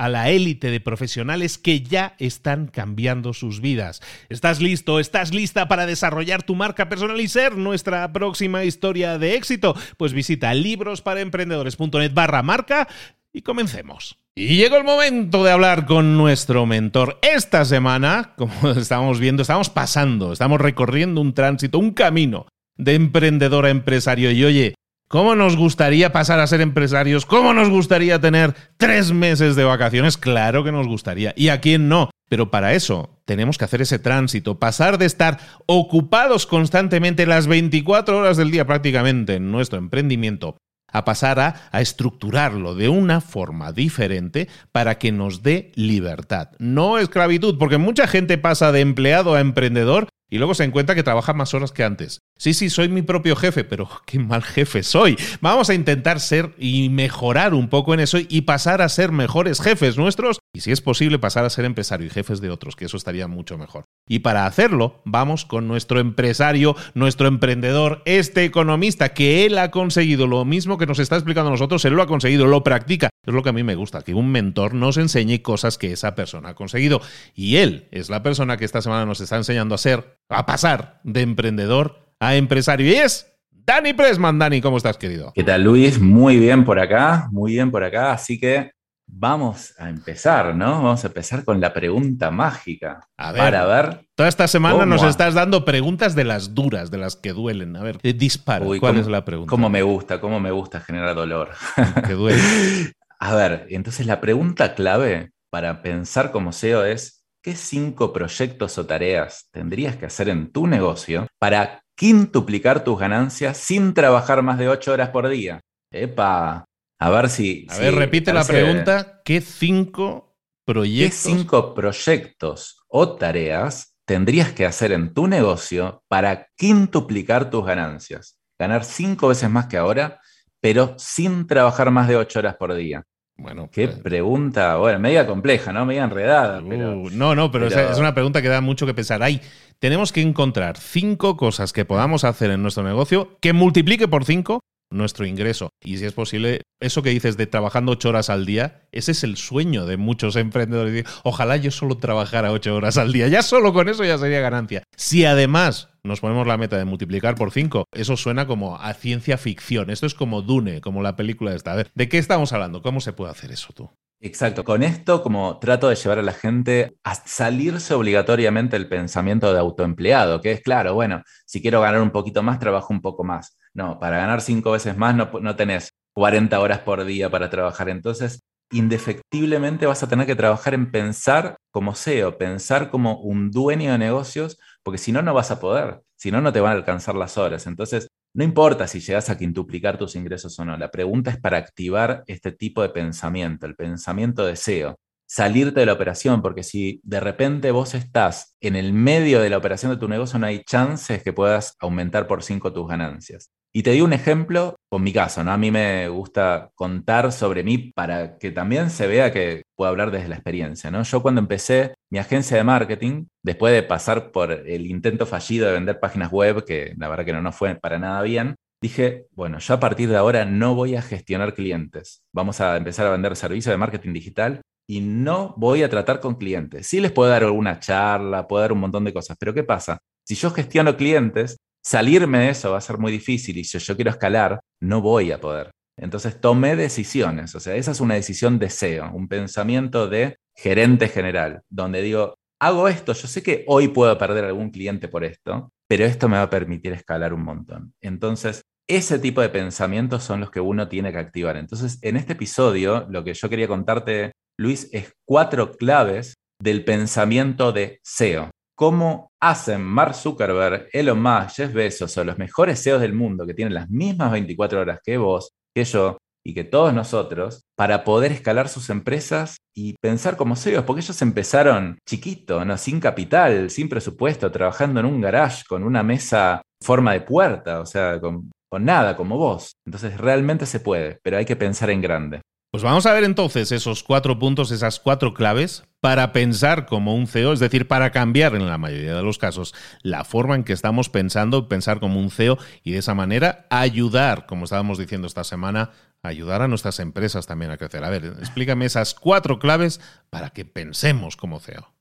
a la élite de profesionales que ya están cambiando sus vidas. ¿Estás listo? ¿Estás lista para desarrollar tu marca personal y ser nuestra próxima historia de éxito? Pues visita librosparaemprendedores.net barra marca y comencemos. Y llegó el momento de hablar con nuestro mentor. Esta semana, como estamos viendo, estamos pasando, estamos recorriendo un tránsito, un camino de emprendedor a empresario. Y oye, ¿Cómo nos gustaría pasar a ser empresarios? ¿Cómo nos gustaría tener tres meses de vacaciones? Claro que nos gustaría. ¿Y a quién no? Pero para eso tenemos que hacer ese tránsito, pasar de estar ocupados constantemente las 24 horas del día prácticamente en nuestro emprendimiento a pasar a, a, estructurarlo de una forma diferente para que nos dé libertad, no esclavitud, porque mucha gente pasa de empleado a emprendedor y luego se encuentra que trabaja más horas que antes. Sí, sí, soy mi propio jefe, pero qué mal jefe soy. Vamos a intentar ser y mejorar un poco en eso y pasar a ser mejores jefes nuestros y si es posible pasar a ser empresario y jefes de otros, que eso estaría mucho mejor. Y para hacerlo, vamos con nuestro empresario, nuestro emprendedor, este economista, que él ha conseguido lo mismo que nos está explicando a nosotros, él lo ha conseguido, lo practica. Es lo que a mí me gusta, que un mentor nos enseñe cosas que esa persona ha conseguido. Y él es la persona que esta semana nos está enseñando a ser a pasar de emprendedor a empresario. Y es Dani Presman. Dani, ¿cómo estás, querido? ¿Qué tal, Luis? Muy bien por acá, muy bien por acá. Así que vamos a empezar, ¿no? Vamos a empezar con la pregunta mágica. A ver, para ver. Toda esta semana nos estás dando preguntas de las duras, de las que duelen. A ver, dispara. ¿Cuál es la pregunta? ¿Cómo me gusta? ¿Cómo me gusta generar dolor? Que duele. a ver, entonces la pregunta clave para pensar como SEO es ¿qué cinco proyectos o tareas tendrías que hacer en tu negocio para quintuplicar tus ganancias sin trabajar más de ocho horas por día? Epa, a ver si... A ver, repite la pregunta, ¿qué cinco proyectos? ¿Qué cinco proyectos o tareas tendrías que hacer en tu negocio para quintuplicar tus ganancias? Ganar cinco veces más que ahora, pero sin trabajar más de ocho horas por día. Bueno, qué pues, pregunta, bueno, media compleja, ¿no? Media enredada. Uh, no, no, pero, Es, una pregunta que da mucho que pensar. Hay, tenemos que encontrar cinco cosas que podamos hacer en nuestro negocio que multiplique por cinco nuestro ingreso. Y si es posible, eso que dices de trabajando ocho horas al día, ese es el sueño de muchos emprendedores. Ojalá yo solo trabajara ocho horas al día. Ya solo con eso ya sería ganancia. Si además nos ponemos la meta de multiplicar por cinco, eso suena como a ciencia ficción. Esto es como Dune, como la película esta. A ver, ¿de qué estamos hablando? ¿Cómo se puede hacer eso tú? Exacto, con esto como trato de llevar a la gente a salirse obligatoriamente del pensamiento de autoempleado, que es claro, bueno, si quiero ganar un poquito más, trabajo un poco más. No, para ganar cinco veces más no, no tenés 40 horas por día para trabajar. Entonces, indefectiblemente vas a tener que trabajar en pensar como SEO, pensar como un dueño de negocios, porque si no, no vas a poder, si no, no te van a alcanzar las horas. Entonces, no importa si llegas a quintuplicar tus ingresos o no, la pregunta es para activar este tipo de pensamiento, el pensamiento de SEO. Salirte de la operación, porque si de repente vos estás en el medio de la operación de tu negocio, no hay chances que puedas aumentar por cinco tus ganancias. Y te di un ejemplo con mi caso, ¿no? A mí me gusta contar sobre mí para que también se vea que puedo hablar desde la experiencia, ¿no? Yo cuando empecé mi agencia de marketing, después de pasar por el intento fallido de vender páginas web, que la verdad que no nos fue para nada bien, dije, bueno, yo a partir de ahora no voy a gestionar clientes. Vamos a empezar a vender servicios de marketing digital y no voy a tratar con clientes. Sí les puedo dar alguna charla, puedo dar un montón de cosas, pero ¿qué pasa? Si yo gestiono clientes, salirme de eso va a ser muy difícil y si yo quiero escalar, no voy a poder. Entonces tomé decisiones, o sea, esa es una decisión de SEO, un pensamiento de gerente general, donde digo, hago esto, yo sé que hoy puedo perder algún cliente por esto, pero esto me va a permitir escalar un montón. Entonces, ese tipo de pensamientos son los que uno tiene que activar. Entonces, en este episodio, lo que yo quería contarte Luis, es cuatro claves del pensamiento de SEO. ¿Cómo hacen Mark Zuckerberg, Elon Musk, Jeff Bezos o los mejores SEOs del mundo que tienen las mismas 24 horas que vos, que yo y que todos nosotros para poder escalar sus empresas y pensar como SEOs? Porque ellos empezaron chiquito, ¿no? sin capital, sin presupuesto, trabajando en un garage con una mesa forma de puerta, o sea, con, con nada, como vos. Entonces realmente se puede, pero hay que pensar en grande. Pues vamos a ver entonces esos cuatro puntos, esas cuatro claves para pensar como un CEO, es decir, para cambiar en la mayoría de los casos la forma en que estamos pensando, pensar como un CEO y de esa manera ayudar, como estábamos diciendo esta semana, ayudar a nuestras empresas también a crecer. A ver, explícame esas cuatro claves para que pensemos como CEO.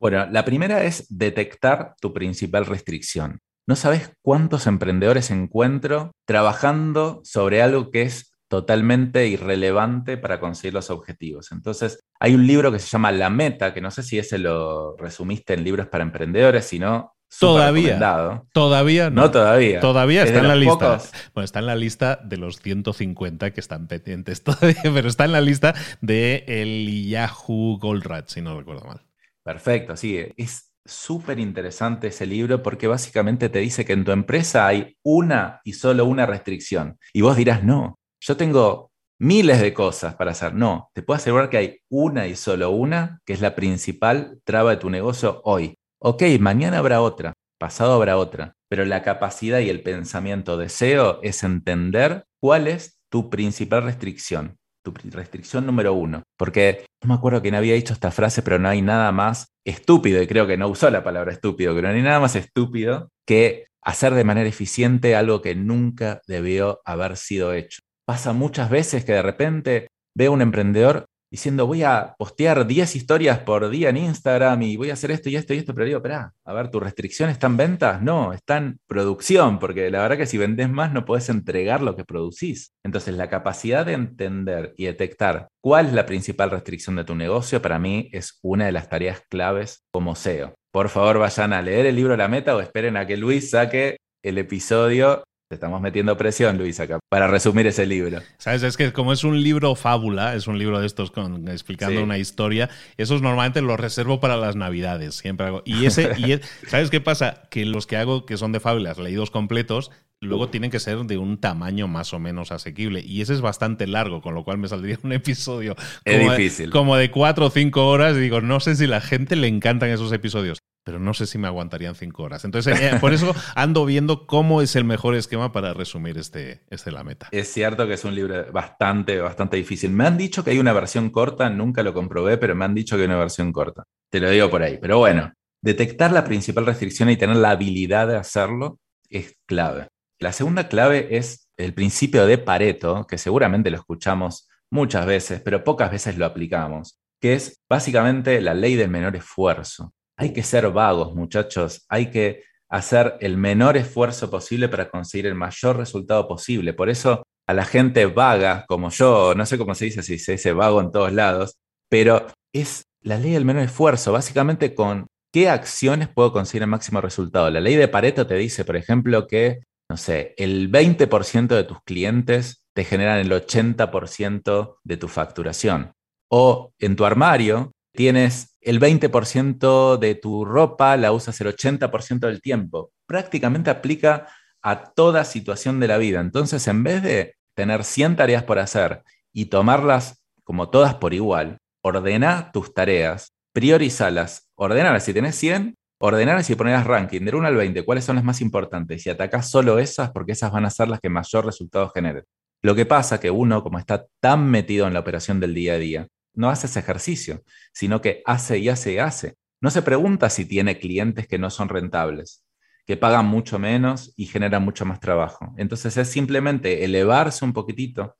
Bueno, la primera es detectar tu principal restricción. No sabes cuántos emprendedores encuentro trabajando sobre algo que es totalmente irrelevante para conseguir los objetivos. Entonces, hay un libro que se llama La Meta, que no sé si ese lo resumiste en libros para emprendedores, sino Todavía. Todavía no. No todavía. Todavía está en la lista. Bueno, está en la lista de los 150 que están pendientes todavía, pero está en la lista de el Yahoo Gold si no recuerdo mal. Perfecto, sí. Es súper interesante ese libro porque básicamente te dice que en tu empresa hay una y solo una restricción. Y vos dirás, no, yo tengo miles de cosas para hacer. No, te puedo asegurar que hay una y solo una que es la principal traba de tu negocio hoy. Ok, mañana habrá otra, pasado habrá otra, pero la capacidad y el pensamiento de SEO es entender cuál es tu principal restricción, tu restricción número uno. Porque no me acuerdo quién había dicho esta frase, pero no hay nada más estúpido, y creo que no usó la palabra estúpido, pero no hay nada más estúpido que hacer de manera eficiente algo que nunca debió haber sido hecho. Pasa muchas veces que de repente veo un emprendedor diciendo voy a postear 10 historias por día en Instagram y voy a hacer esto y esto y esto, pero digo, espera, a ver, ¿tu restricción está en ventas? No, está en producción, porque la verdad que si vendes más no puedes entregar lo que producís. Entonces, la capacidad de entender y detectar cuál es la principal restricción de tu negocio, para mí es una de las tareas claves como SEO. Por favor, vayan a leer el libro La Meta o esperen a que Luis saque el episodio estamos metiendo presión, Luis, acá, para resumir ese libro. Sabes, es que como es un libro fábula, es un libro de estos con, explicando una historia, esos normalmente los reservo para las navidades, siempre hago. Y ese, y ¿sabes qué pasa? Que los que hago que son de fábulas, leídos completos, luego tienen que ser de un tamaño más o menos asequible. Y ese es bastante largo, con lo cual me saldría un episodio como, difícil. De, como de cuatro o cinco horas. Y digo, no sé si la gente le encantan esos episodios pero no sé si me aguantarían cinco horas. Entonces, eh, por eso ando viendo cómo es el mejor esquema para resumir este, este La Meta. Es cierto que es un libro bastante, bastante difícil. Me han dicho que hay una versión corta, nunca lo comprobé, pero me han dicho que hay una versión corta. Te lo digo por ahí. Pero bueno, detectar la principal restricción y tener la habilidad de hacerlo es clave. La segunda clave es el principio de Pareto, que seguramente lo escuchamos muchas veces, pero pocas veces lo aplicamos, que es básicamente la ley del menor esfuerzo. Hay que ser vagos, muchachos. Hay que hacer el menor esfuerzo posible para conseguir el mayor resultado posible. Por eso a la gente vaga, como yo, no sé cómo se dice, si se dice vago en todos lados, pero es la ley del menor esfuerzo, básicamente con qué acciones puedo conseguir el máximo resultado. La ley de Pareto te dice, por ejemplo, que, no sé, el 20% de tus clientes te generan el 80% de tu facturación. O en tu armario, tienes el 20% de tu ropa, la usas el 80% del tiempo. Prácticamente aplica a toda situación de la vida. Entonces, en vez de tener 100 tareas por hacer y tomarlas como todas por igual, ordena tus tareas, priorizalas, ordenalas. Si tenés 100, ordenalas y ponerlas ranking del 1 al 20. ¿Cuáles son las más importantes? Y atacás solo esas porque esas van a ser las que mayor resultado generen. Lo que pasa que uno, como está tan metido en la operación del día a día, no hace ese ejercicio, sino que hace y hace y hace. No se pregunta si tiene clientes que no son rentables, que pagan mucho menos y generan mucho más trabajo. Entonces es simplemente elevarse un poquitito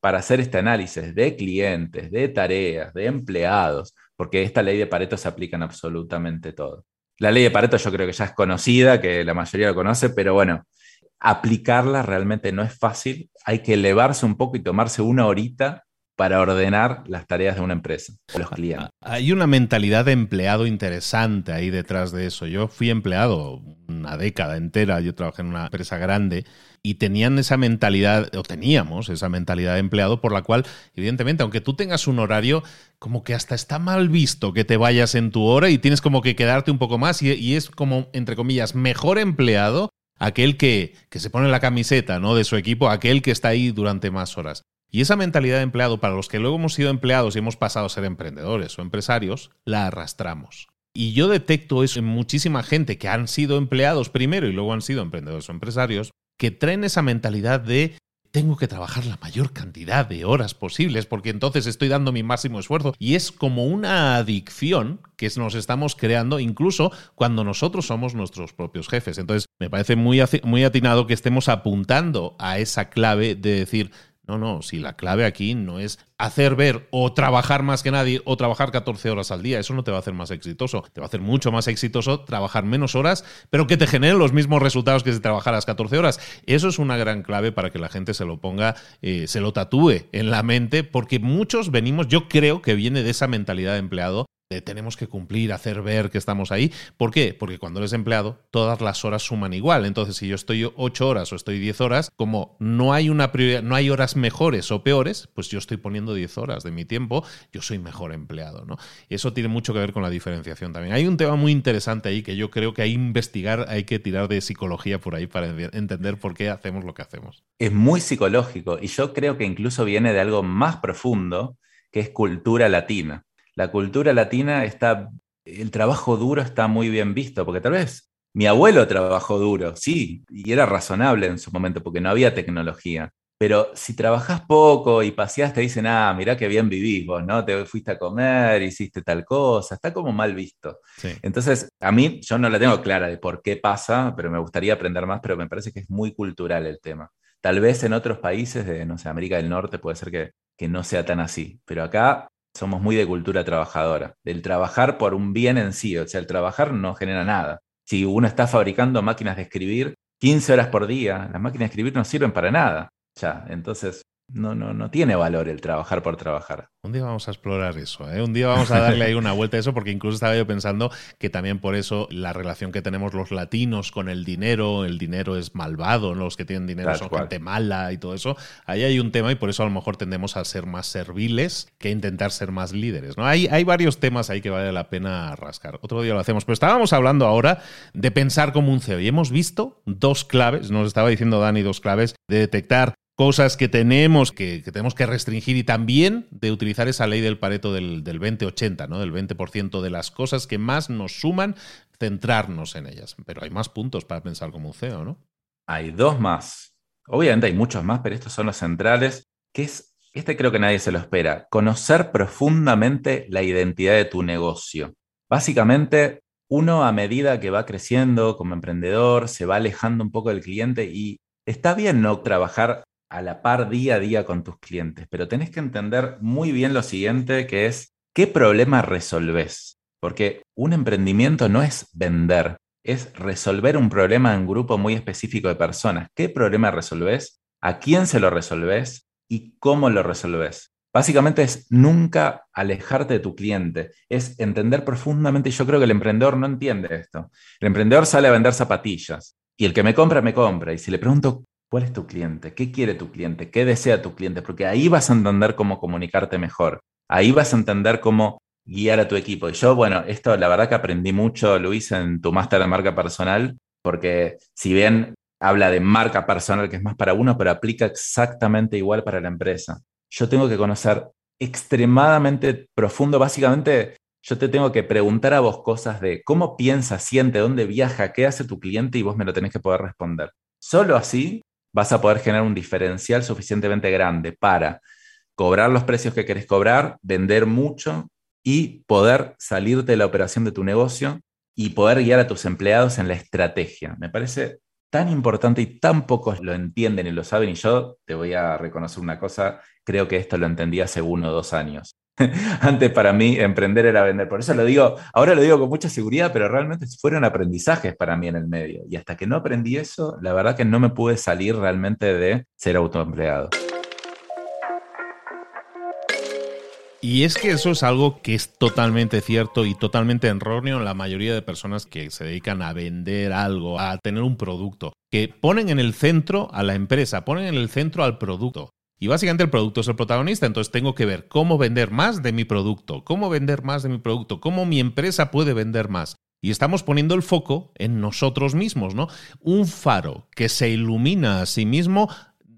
para hacer este análisis de clientes, de tareas, de empleados, porque esta ley de Pareto se aplica en absolutamente todo. La ley de Pareto yo creo que ya es conocida, que la mayoría lo conoce, pero bueno, aplicarla realmente no es fácil. Hay que elevarse un poco y tomarse una horita para ordenar las tareas de una empresa, los clientes. Hay una mentalidad de empleado interesante ahí detrás de eso. Yo fui empleado una década entera, yo trabajé en una empresa grande y tenían esa mentalidad, o teníamos esa mentalidad de empleado por la cual, evidentemente, aunque tú tengas un horario, como que hasta está mal visto que te vayas en tu hora y tienes como que quedarte un poco más y, y es como, entre comillas, mejor empleado aquel que, que se pone la camiseta ¿no? de su equipo, aquel que está ahí durante más horas. Y esa mentalidad de empleado, para los que luego hemos sido empleados y hemos pasado a ser emprendedores o empresarios, la arrastramos. Y yo detecto eso en muchísima gente que han sido empleados primero y luego han sido emprendedores o empresarios, que traen esa mentalidad de tengo que trabajar la mayor cantidad de horas posibles porque entonces estoy dando mi máximo esfuerzo. Y es como una adicción que nos estamos creando incluso cuando nosotros somos nuestros propios jefes. Entonces me parece muy, muy atinado que estemos apuntando a esa clave de decir, no, no, si la clave aquí no es hacer ver o trabajar más que nadie o trabajar 14 horas al día, eso no te va a hacer más exitoso. Te va a hacer mucho más exitoso trabajar menos horas, pero que te generen los mismos resultados que si trabajaras 14 horas. Eso es una gran clave para que la gente se lo ponga, eh, se lo tatúe en la mente, porque muchos venimos, yo creo que viene de esa mentalidad de empleado tenemos que cumplir, hacer ver que estamos ahí. ¿Por qué? Porque cuando eres empleado, todas las horas suman igual. Entonces, si yo estoy 8 horas o estoy 10 horas, como no hay una prioridad, no hay horas mejores o peores, pues yo estoy poniendo 10 horas de mi tiempo, yo soy mejor empleado, ¿no? Eso tiene mucho que ver con la diferenciación también. Hay un tema muy interesante ahí que yo creo que hay que investigar, hay que tirar de psicología por ahí para entender por qué hacemos lo que hacemos. Es muy psicológico y yo creo que incluso viene de algo más profundo, que es cultura latina la cultura latina está, el trabajo duro está muy bien visto, porque tal vez mi abuelo trabajó duro, sí, y era razonable en su momento, porque no había tecnología. Pero si trabajás poco y paseás, te dicen, ah, mirá qué bien vivís vos, ¿no? Te fuiste a comer, hiciste tal cosa, está como mal visto. Entonces, a mí, yo no la tengo clara de por qué pasa, pero me gustaría aprender más, pero me parece que es muy cultural el tema. Tal vez en otros países de, no sé, América del Norte puede ser que, que no sea tan así, pero acá somos muy de cultura trabajadora, del trabajar por un bien en sí, o sea, el trabajar no genera nada. Si uno está fabricando máquinas de escribir 15 horas por día, las máquinas de escribir no sirven para nada. Ya, entonces no, no, no tiene valor el trabajar por trabajar. Un día vamos a explorar eso, ¿eh? un día vamos a darle ahí una vuelta a eso, porque incluso estaba yo pensando que también por eso la relación que tenemos los latinos con el dinero, el dinero es malvado, los que tienen dinero son gente mala y todo eso, ahí hay un tema y por eso a lo mejor tendemos a ser más serviles que intentar ser más líderes. ¿no? Hay, hay varios temas ahí que vale la pena rascar. Otro día lo hacemos, pero estábamos hablando ahora de pensar como un CEO y hemos visto dos claves, nos estaba diciendo Dani, dos claves de detectar cosas que tenemos que, tenemos que restringir y también de utilizar esa ley del Pareto del, del 20-80, ¿no? del 20% de las cosas que más nos suman, centrarnos en ellas. Pero hay más puntos para pensar como un CEO, ¿no? Hay dos más. Obviamente hay muchos más, pero estos son los centrales, que es, este creo que nadie se lo espera, conocer profundamente la identidad de tu negocio. Básicamente, uno a medida que va creciendo como emprendedor, se va alejando un poco del cliente y está bien no trabajar a la par día a día con tus clientes, pero tenés que entender muy bien lo siguiente, que es qué problema resolves. Porque un emprendimiento no es vender, es resolver un problema en un grupo muy específico de personas. ¿Qué problema resolves? ¿A quién se lo resolves? ¿Y cómo lo resolves? Básicamente es nunca alejarte de tu cliente, es entender profundamente, yo creo que el emprendedor no entiende esto. El emprendedor sale a vender zapatillas y el que me compra, me compra. Y si le pregunto ¿Cuál es tu cliente? ¿Qué quiere tu cliente? ¿Qué desea tu cliente? Porque ahí vas a entender cómo comunicarte mejor. Ahí vas a entender cómo guiar a tu equipo. Y yo, bueno, esto la verdad que aprendí mucho, Luis, en tu máster de marca personal, porque si bien habla de marca personal, que es más para uno, pero aplica exactamente igual para la empresa. Yo tengo que conocer extremadamente profundo. Básicamente, yo te tengo que preguntar a vos cosas de cómo piensa, siente, dónde viaja, qué hace tu cliente y vos me lo tenés que poder responder. Solo así vas a poder generar un diferencial suficientemente grande para cobrar los precios que querés cobrar, vender mucho y poder salirte de la operación de tu negocio y poder guiar a tus empleados en la estrategia. Me parece tan importante y tan pocos lo entienden y lo saben. Y yo te voy a reconocer una cosa, creo que esto lo entendí hace uno o dos años. Antes para mí emprender era vender. Por eso lo digo, ahora lo digo con mucha seguridad, pero realmente fueron aprendizajes para mí en el medio. Y hasta que no aprendí eso, la verdad que no me pude salir realmente de ser autoempleado. Y es que eso es algo que es totalmente cierto y totalmente erróneo en la mayoría de personas que se dedican a vender algo, a tener un producto, que ponen en el centro a la empresa, ponen en el centro al producto. Y básicamente el producto es el protagonista, entonces tengo que ver cómo vender más de mi producto, cómo vender más de mi producto, cómo mi empresa puede vender más. Y estamos poniendo el foco en nosotros mismos, ¿no? Un faro que se ilumina a sí mismo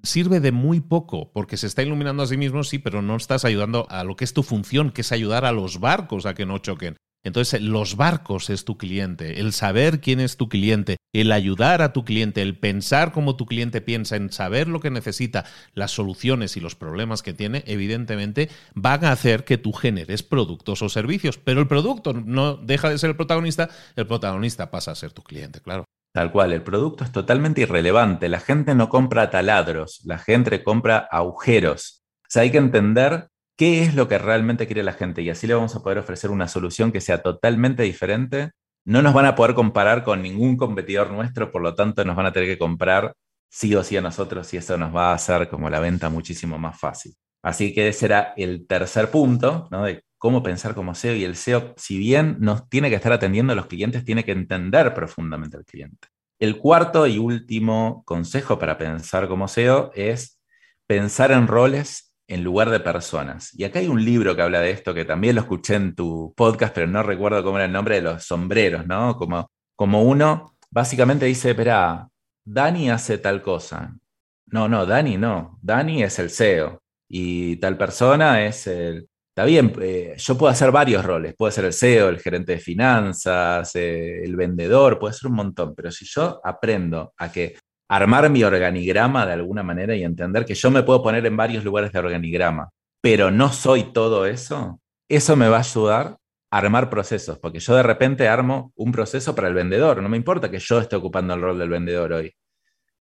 sirve de muy poco, porque se está iluminando a sí mismo, sí, pero no estás ayudando a lo que es tu función, que es ayudar a los barcos a que no choquen. Entonces, los barcos es tu cliente, el saber quién es tu cliente, el ayudar a tu cliente, el pensar como tu cliente piensa, en saber lo que necesita, las soluciones y los problemas que tiene, evidentemente van a hacer que tú generes productos o servicios. Pero el producto no deja de ser el protagonista, el protagonista pasa a ser tu cliente, claro. Tal cual, el producto es totalmente irrelevante. La gente no compra taladros, la gente compra agujeros. O sea, hay que entender qué es lo que realmente quiere la gente y así le vamos a poder ofrecer una solución que sea totalmente diferente. No nos van a poder comparar con ningún competidor nuestro, por lo tanto nos van a tener que comprar sí o sí a nosotros y eso nos va a hacer como la venta muchísimo más fácil. Así que ese era el tercer punto, ¿no? De cómo pensar como SEO y el SEO, si bien nos tiene que estar atendiendo a los clientes, tiene que entender profundamente al cliente. El cuarto y último consejo para pensar como SEO es pensar en roles en lugar de personas. Y acá hay un libro que habla de esto, que también lo escuché en tu podcast, pero no recuerdo cómo era el nombre de los sombreros, ¿no? Como, como uno básicamente dice, espera, Dani hace tal cosa. No, no, Dani no. Dani es el SEO y tal persona es el, Está bien, eh, yo puedo hacer varios roles, puedo ser el CEO, el gerente de finanzas, eh, el vendedor, puede ser un montón, pero si yo aprendo a que armar mi organigrama de alguna manera y entender que yo me puedo poner en varios lugares de organigrama, pero no soy todo eso, eso me va a ayudar a armar procesos, porque yo de repente armo un proceso para el vendedor, no me importa que yo esté ocupando el rol del vendedor hoy,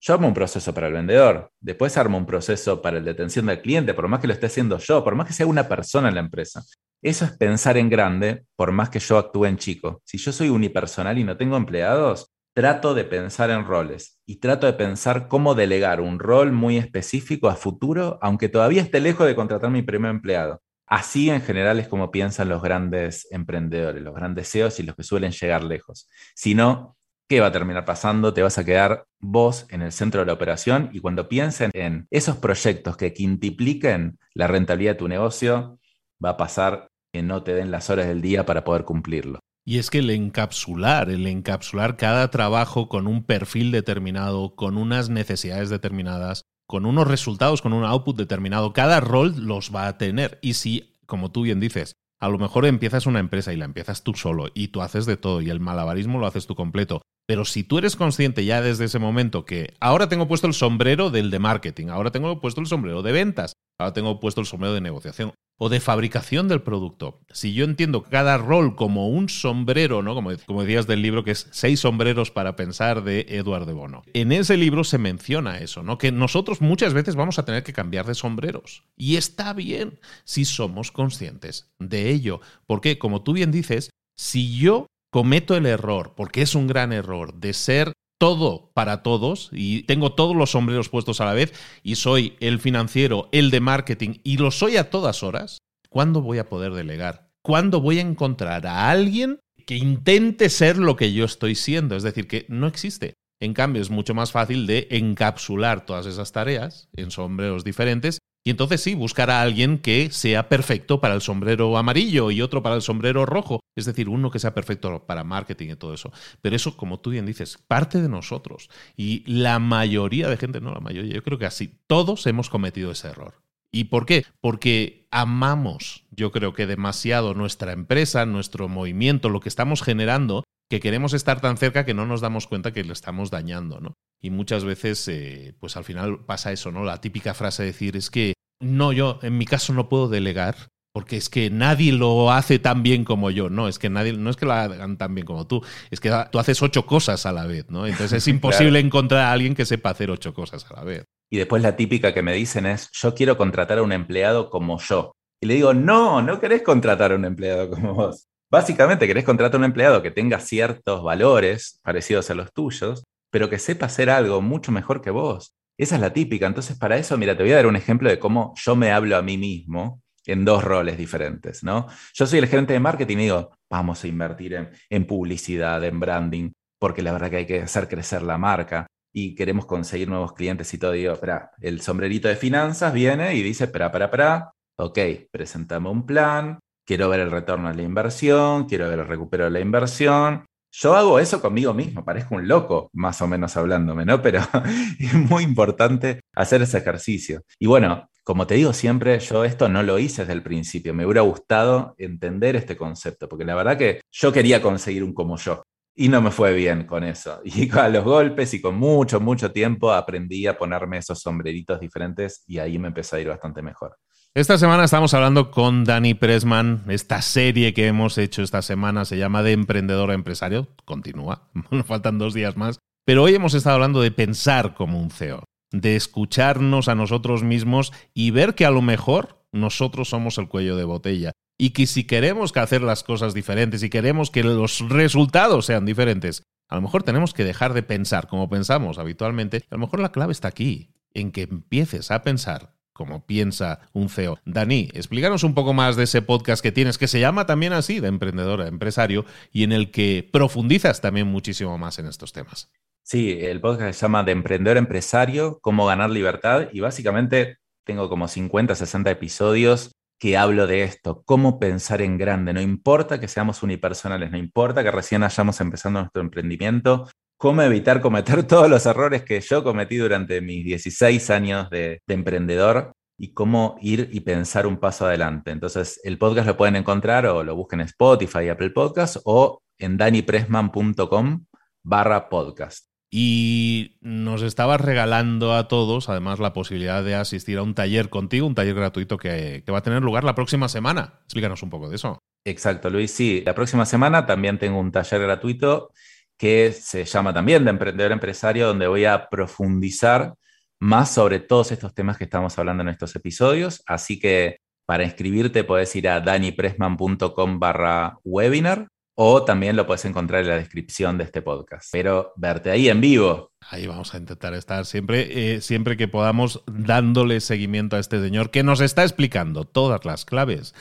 yo armo un proceso para el vendedor, después armo un proceso para el detención del cliente, por más que lo esté haciendo yo, por más que sea una persona en la empresa. Eso es pensar en grande, por más que yo actúe en chico. Si yo soy unipersonal y no tengo empleados, trato de pensar en roles y trato de pensar cómo delegar un rol muy específico a futuro, aunque todavía esté lejos de contratar mi primer empleado. Así en general es como piensan los grandes emprendedores, los grandes CEOs y los que suelen llegar lejos. Si no, ¿qué va a terminar pasando? Te vas a quedar vos en el centro de la operación y cuando piensen en esos proyectos que quintipliquen la rentabilidad de tu negocio, va a pasar que no te den las horas del día para poder cumplirlo. Y es que el encapsular, el encapsular cada trabajo con un perfil determinado, con unas necesidades determinadas, con unos resultados, con un output determinado, cada rol los va a tener. Y si, como tú bien dices, a lo mejor empiezas una empresa y la empiezas tú solo y tú haces de todo y el malabarismo lo haces tú completo. Pero si tú eres consciente ya desde ese momento que ahora tengo puesto el sombrero del de marketing, ahora tengo puesto el sombrero de ventas, ahora tengo puesto el sombrero de negociación, o de fabricación del producto. Si yo entiendo cada rol como un sombrero, ¿no? Como, como decías del libro que es Seis sombreros para pensar de Eduardo de Bono. En ese libro se menciona eso, ¿no? Que nosotros muchas veces vamos a tener que cambiar de sombreros. Y está bien si somos conscientes de ello. Porque, como tú bien dices, si yo cometo el error, porque es un gran error, de ser todo para todos y tengo todos los sombreros puestos a la vez y soy el financiero, el de marketing y lo soy a todas horas, ¿cuándo voy a poder delegar? ¿Cuándo voy a encontrar a alguien que intente ser lo que yo estoy siendo? Es decir, que no existe. En cambio, es mucho más fácil de encapsular todas esas tareas en sombreros diferentes y entonces sí, buscar a alguien que sea perfecto para el sombrero amarillo y otro para el sombrero rojo. Es decir, uno que sea perfecto para marketing y todo eso. Pero eso, como tú bien dices, parte de nosotros. Y la mayoría de gente, no la mayoría, yo creo que así, todos hemos cometido ese error. ¿Y por qué? Porque amamos, yo creo que demasiado nuestra empresa, nuestro movimiento, lo que estamos generando, que queremos estar tan cerca que no nos damos cuenta que le estamos dañando, ¿no? Y muchas veces, eh, pues al final pasa eso, ¿no? La típica frase de decir es que no, yo en mi caso no puedo delegar porque es que nadie lo hace tan bien como yo. No, es que nadie, no es que lo hagan tan bien como tú, es que tú haces ocho cosas a la vez, ¿no? Entonces es imposible encontrar a alguien que sepa hacer ocho cosas a la vez. Y después la típica que me dicen es, yo quiero contratar a un empleado como yo. Y le digo, no, no querés contratar a un empleado como vos. Básicamente querés contratar a un empleado que tenga ciertos valores parecidos a los tuyos, pero que sepa hacer algo mucho mejor que vos. Esa es la típica. Entonces, para eso, mira, te voy a dar un ejemplo de cómo yo me hablo a mí mismo en dos roles diferentes, ¿no? Yo soy el gerente de marketing y digo, vamos a invertir en, publicidad, en branding, porque la verdad que hay que hacer crecer la marca y queremos conseguir nuevos clientes y todo. Digo, espera, el sombrerito de finanzas viene y dice, espera, espera, espera, ok, presentame un plan, quiero ver el retorno de la inversión, quiero ver el recupero de la inversión. Yo hago eso conmigo mismo, parezco un loco, más o menos hablándome, ¿no? Pero es muy importante hacer ese ejercicio. Y bueno, como te digo siempre, yo esto no lo hice desde el principio. Me hubiera gustado entender este concepto, porque la verdad que yo quería conseguir un como yo. Y no me fue bien con eso. Y a los golpes y con mucho, mucho tiempo aprendí a ponerme esos sombreritos diferentes y ahí me empezó a ir bastante mejor. Esta semana estamos hablando con Dani Pressman. Esta serie que hemos hecho esta semana se llama De Emprendedor a Empresario. Continúa, nos faltan dos días más. Pero hoy hemos estado hablando de pensar como un CEO de escucharnos a nosotros mismos y ver que a lo mejor nosotros somos el cuello de botella. Y que si queremos que hacer las cosas diferentes y queremos que los resultados sean diferentes, a lo mejor tenemos que dejar de pensar como pensamos habitualmente. A lo mejor la clave está aquí, en que empieces a pensar como piensa un CEO. Dani, explícanos un poco más de ese podcast que tienes, que se llama también así, de emprendedor a empresario, y en el que profundizas también muchísimo más en estos temas. Sí, el podcast se llama De Emprendedor Empresario, Cómo Ganar Libertad y básicamente tengo como 50, 60 episodios que hablo de esto, cómo pensar en grande, no importa que seamos unipersonales, no importa que recién hayamos empezando nuestro emprendimiento, cómo evitar cometer todos los errores que yo cometí durante mis 16 años de, de emprendedor y cómo ir y pensar un paso adelante. Entonces, el podcast lo pueden encontrar o lo busquen en Spotify, Apple Podcasts o en danipressman.com barra podcast. Y nos estabas regalando a todos, además, la posibilidad de asistir a un taller contigo, un taller gratuito que, va a tener lugar la próxima semana. Explícanos un poco de eso. Exacto, Luis. Sí, la próxima semana también tengo un taller gratuito que se llama también de Emprendedor Empresario, donde voy a profundizar más sobre todos estos temas que estamos hablando en estos episodios. Así que para inscribirte puedes ir a danipressman.com barra webinar o también lo puedes encontrar en la descripción de este podcast. Pero verte ahí en vivo. Ahí vamos a intentar estar siempre, eh, siempre que podamos, dándole seguimiento a este señor que nos está explicando todas las claves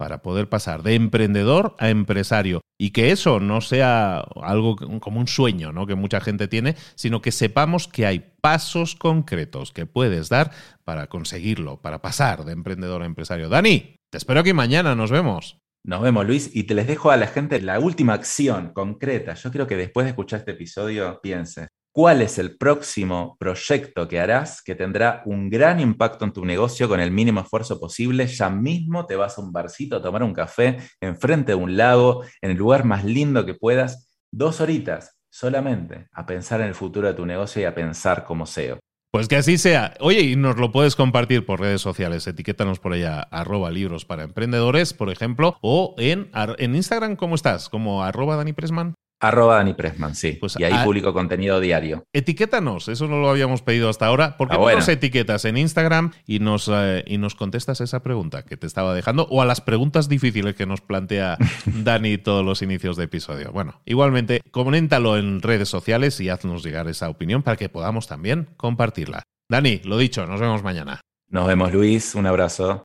para poder pasar de emprendedor a empresario y que eso no sea algo como un sueño ¿no? que mucha gente tiene, sino que sepamos que hay pasos concretos que puedes dar para conseguirlo, para pasar de emprendedor a empresario. Dani, te espero aquí mañana, nos vemos. Nos vemos, Luis, y te les dejo a la gente la última acción concreta. Yo quiero que después de escuchar este episodio pienses, ¿cuál es el próximo proyecto que harás que tendrá un gran impacto en tu negocio con el mínimo esfuerzo posible? Ya mismo te vas a un barcito a tomar un café enfrente de un lago, en el lugar más lindo que puedas, dos horitas solamente a pensar en el futuro de tu negocio y a pensar como SEO. Pues que así sea. Oye, y nos lo puedes compartir por redes sociales. Etiquétanos por allá, arroba libros para emprendedores, por ejemplo, o en, en Instagram, ¿cómo estás? Como arroba Dani Pressman. Arroba Dani Pressman, sí. Pues y ahí publico contenido diario. Etiquétanos, eso no lo habíamos pedido hasta ahora. ¿Por qué ah, no nos etiquetas en Instagram y nos, eh, y nos contestas esa pregunta que te estaba dejando o a las preguntas difíciles que nos plantea Dani todos los inicios de episodio? Bueno, igualmente, coméntalo en redes sociales y haznos llegar esa opinión para que podamos también compartirla. Dani, lo dicho, nos vemos mañana. Nos vemos, Luis. Un abrazo.